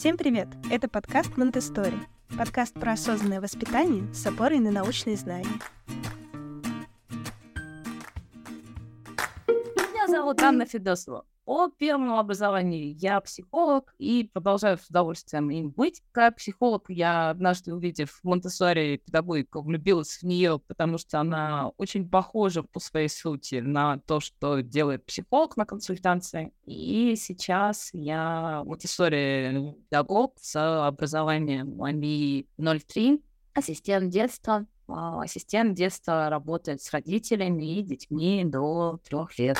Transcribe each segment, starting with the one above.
Всем привет! Это подкаст Монтестори. Подкаст про осознанное воспитание с опорой на научные знания. Меня зовут Анна Федосова по первому образованию я психолог и продолжаю с удовольствием им быть. Как психолог я однажды, увидев Монтессори педагогику, влюбилась в нее, потому что она очень похожа по своей сути на то, что делает психолог на консультации. И сейчас я Монтессори педагог с образованием АМИ 03, ассистент детства. А, ассистент детства работает с родителями и детьми до трех лет.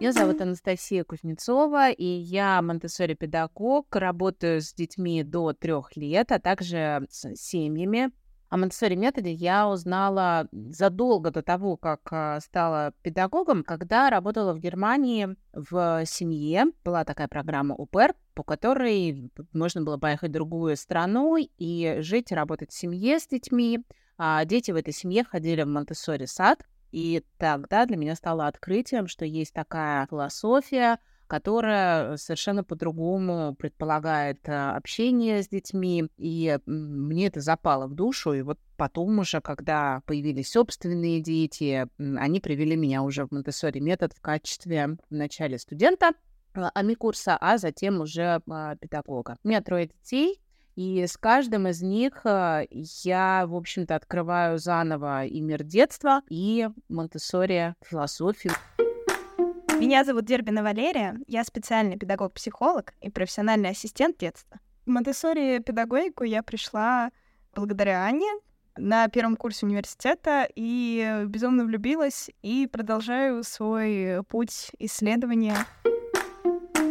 Меня зовут Анастасия Кузнецова, и я монтессори педагог, работаю с детьми до трех лет, а также с семьями. О монтессори методе я узнала задолго до того, как а, стала педагогом, когда работала в Германии в семье. Была такая программа УПР, по которой можно было поехать в другую страну и жить, работать в семье с детьми. А дети в этой семье ходили в монтессори сад, и тогда для меня стало открытием, что есть такая философия, которая совершенно по-другому предполагает а, общение с детьми, и мне это запало в душу, и вот потом уже, когда появились собственные дети, они привели меня уже в монтессори метод в качестве вначале студента а, АМИ-курса, а затем уже а, педагога. У меня трое детей, и с каждым из них э, я, в общем-то, открываю заново и мир детства, и Монтессори философию. Меня зовут Дербина Валерия, я специальный педагог-психолог и профессиональный ассистент детства. В Монтессори педагогику я пришла благодаря Ане на первом курсе университета и безумно влюбилась и продолжаю свой путь исследования.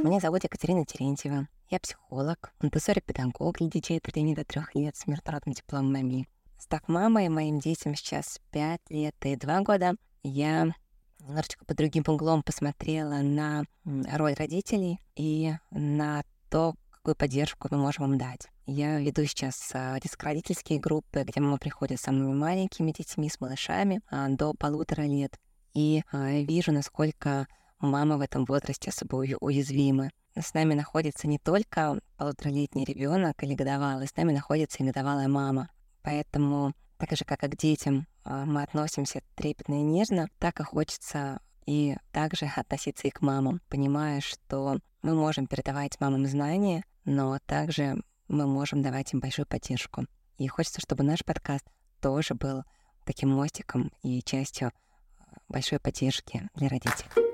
Меня зовут Екатерина Терентьева. Я психолог, монтессори-педагог для детей от 3 до 3 лет с международным дипломом МАМИ. Став мамой, моим детям сейчас 5 лет и 2 года, я немножечко под другим углом посмотрела на роль родителей и на то, какую поддержку мы можем им дать. Я веду сейчас а, детско-родительские группы, где мама приходит с самыми маленькими детьми, с малышами а, до полутора лет. И а, вижу, насколько мамы в этом возрасте особо уязвимы с нами находится не только полуторалетний ребенок или годовалый, с нами находится и годовалая мама. Поэтому так же, как и к детям а, мы относимся трепетно и нежно, так и хочется и также относиться и к мамам, понимая, что мы можем передавать мамам знания, но также мы можем давать им большую поддержку. И хочется, чтобы наш подкаст тоже был таким мостиком и частью а, большой поддержки для родителей.